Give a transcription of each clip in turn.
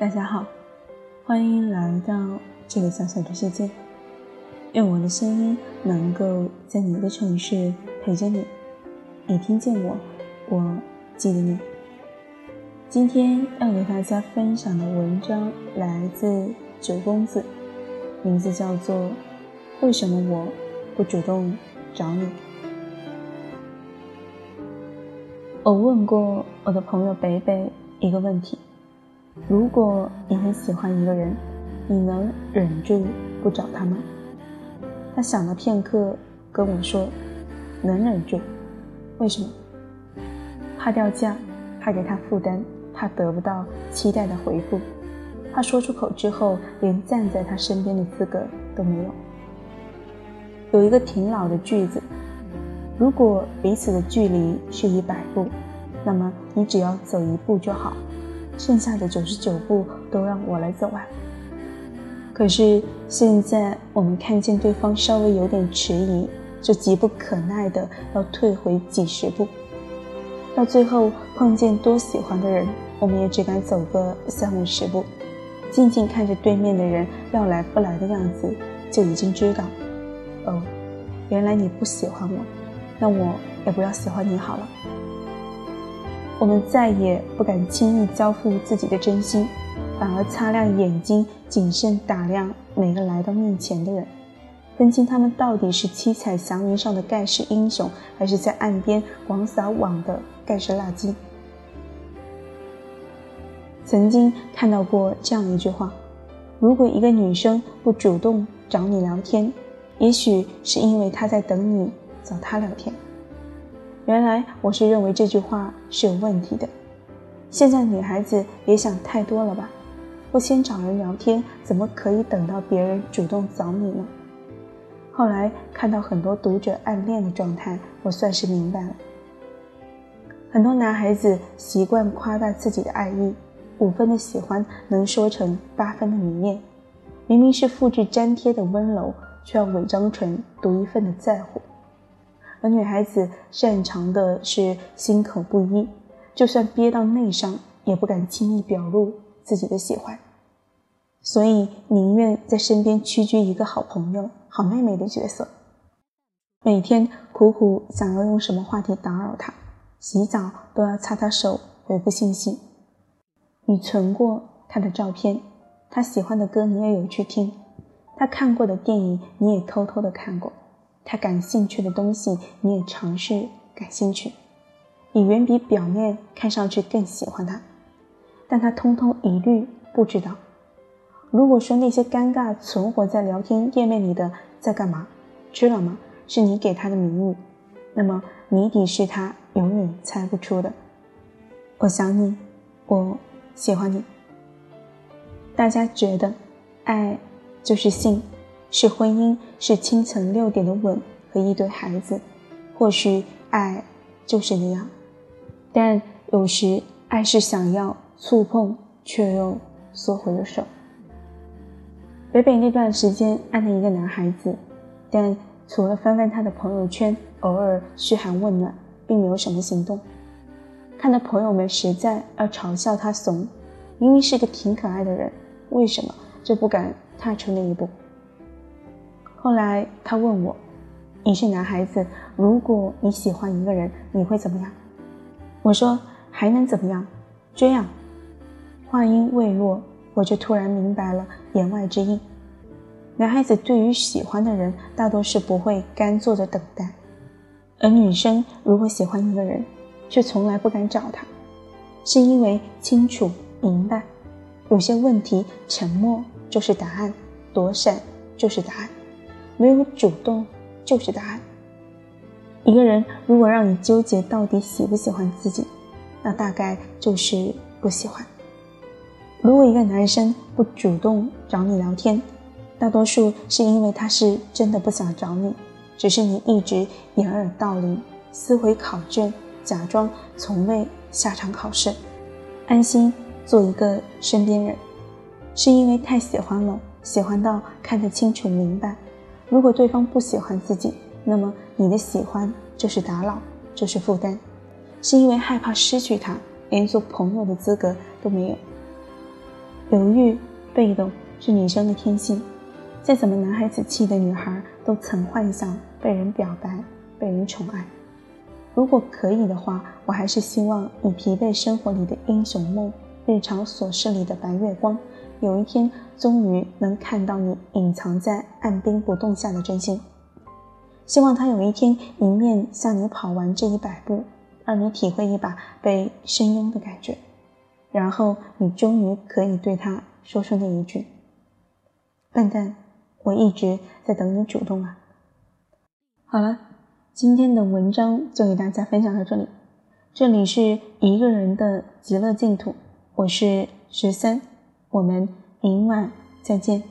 大家好，欢迎来到这个小小的世界。愿我的声音能够在你的城市陪着你。你听见我，我记得你。今天要给大家分享的文章来自九公子，名字叫做《为什么我不主动找你》。我问过我的朋友北北一个问题。如果你很喜欢一个人，你能忍住不找他吗？他想了片刻，跟我说：“能忍住。为什么？怕掉价，怕给他负担，怕得不到期待的回复，怕说出口之后连站在他身边的资格都没有。”有一个挺老的句子：“如果彼此的距离是一百步，那么你只要走一步就好。”剩下的九十九步都让我来走完。可是现在我们看见对方稍微有点迟疑，就急不可耐的要退回几十步，到最后碰见多喜欢的人，我们也只敢走个三五十步，静静看着对面的人要来不来的样子，就已经知道，哦，原来你不喜欢我，那我也不要喜欢你好了。我们再也不敢轻易交付自己的真心，反而擦亮眼睛，谨慎打量每个来到面前的人，分清他们到底是七彩祥云上的盖世英雄，还是在岸边广撒网的盖世垃圾。曾经看到过这样一句话：如果一个女生不主动找你聊天，也许是因为她在等你找她聊天。原来我是认为这句话是有问题的。现在女孩子别想太多了吧？不先找人聊天，怎么可以等到别人主动找你呢？后来看到很多读者暗恋的状态，我算是明白了。很多男孩子习惯夸大自己的爱意，五分的喜欢能说成八分的迷恋，明明是复制粘贴的温柔，却要伪装成独一份的在乎。而女孩子擅长的是心口不一，就算憋到内伤，也不敢轻易表露自己的喜欢，所以宁愿在身边屈居一个好朋友、好妹妹的角色，每天苦苦想要用什么话题打扰他，洗澡都要擦擦手回复信息。你存过他的照片，他喜欢的歌你也有去听，他看过的电影你也偷偷的看过。他感兴趣的东西，你也尝试感兴趣，你远比表面看上去更喜欢他，但他通通一律不知道。如果说那些尴尬存活在聊天页面里的在干嘛，知道吗？是你给他的谜语，那么谜底是他永远猜不出的。我想你，我喜欢你。大家觉得，爱就是性。是婚姻，是清晨六点的吻和一堆孩子，或许爱就是那样，但有时爱是想要触碰，却又缩回了手。北北那段时间暗恋一个男孩子，但除了翻翻他的朋友圈，偶尔嘘寒问暖，并没有什么行动。看到朋友们实在要嘲笑他怂，明明是个挺可爱的人，为什么就不敢踏出那一步？后来他问我：“你是男孩子，如果你喜欢一个人，你会怎么样？”我说：“还能怎么样？追啊！”话音未落，我就突然明白了言外之意。男孩子对于喜欢的人，大多是不会干坐着等待；而女生如果喜欢一个人，却从来不敢找他，是因为清楚明白，有些问题沉默就是答案，躲闪就是答案。没有主动就是答案。一个人如果让你纠结到底喜不喜欢自己，那大概就是不喜欢。如果一个男生不主动找你聊天，大多数是因为他是真的不想找你，只是你一直掩耳盗铃、撕毁考卷，假装从未下场考试，安心做一个身边人，是因为太喜欢了，喜欢到看得清楚明白。如果对方不喜欢自己，那么你的喜欢就是打扰，就是负担，是因为害怕失去他，连做朋友的资格都没有。犹豫、被动是女生的天性，再怎么男孩子气的女孩都曾幻想被人表白、被人宠爱。如果可以的话，我还是希望你疲惫生活里的英雄梦，日常琐事里的白月光，有一天终于能看到你隐藏在按兵不动下的真心。希望他有一天迎面向你跑完这一百步，让你体会一把被深拥的感觉。然后你终于可以对他说出那一句：“笨蛋，我一直在等你主动啊。”好了，今天的文章就给大家分享到这里。这里是一个人的极乐净土，我是十三，我们明晚再见。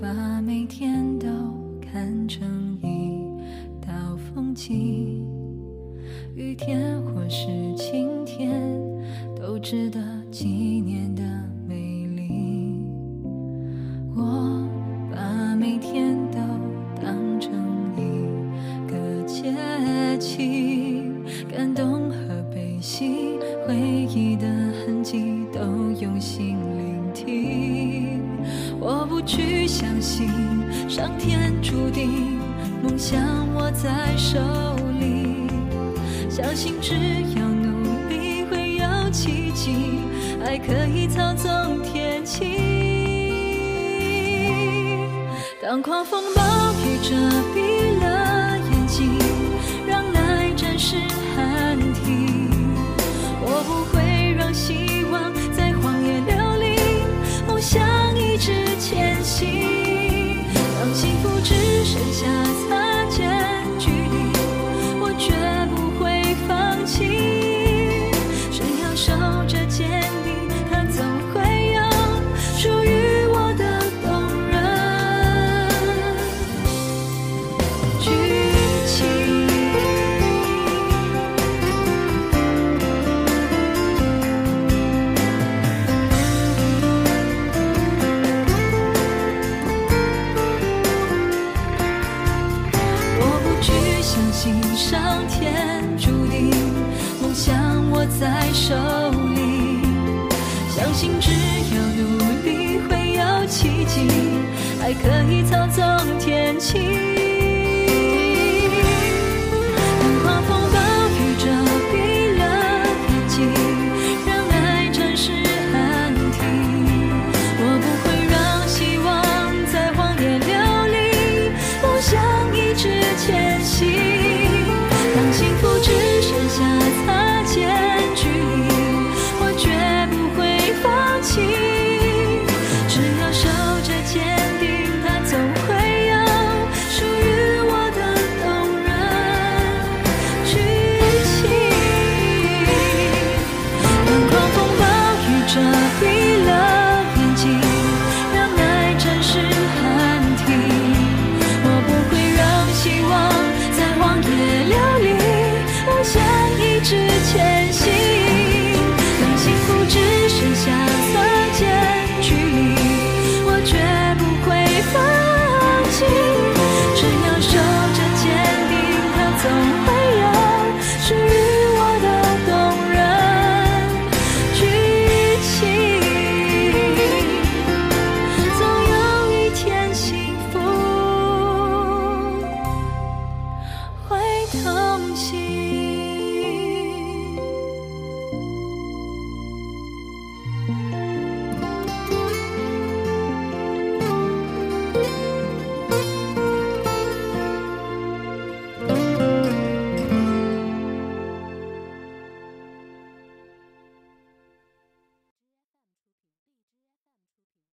把每天都看成一道风景雨天或是晴天，都值得纪念的去相信上天注定，梦想握在手里。相信只要努力会有奇迹，爱可以操纵天气。当狂风暴雨遮蔽不只剩下擦肩。在手里，相信只要努力会有奇迹，爱可以操纵天气。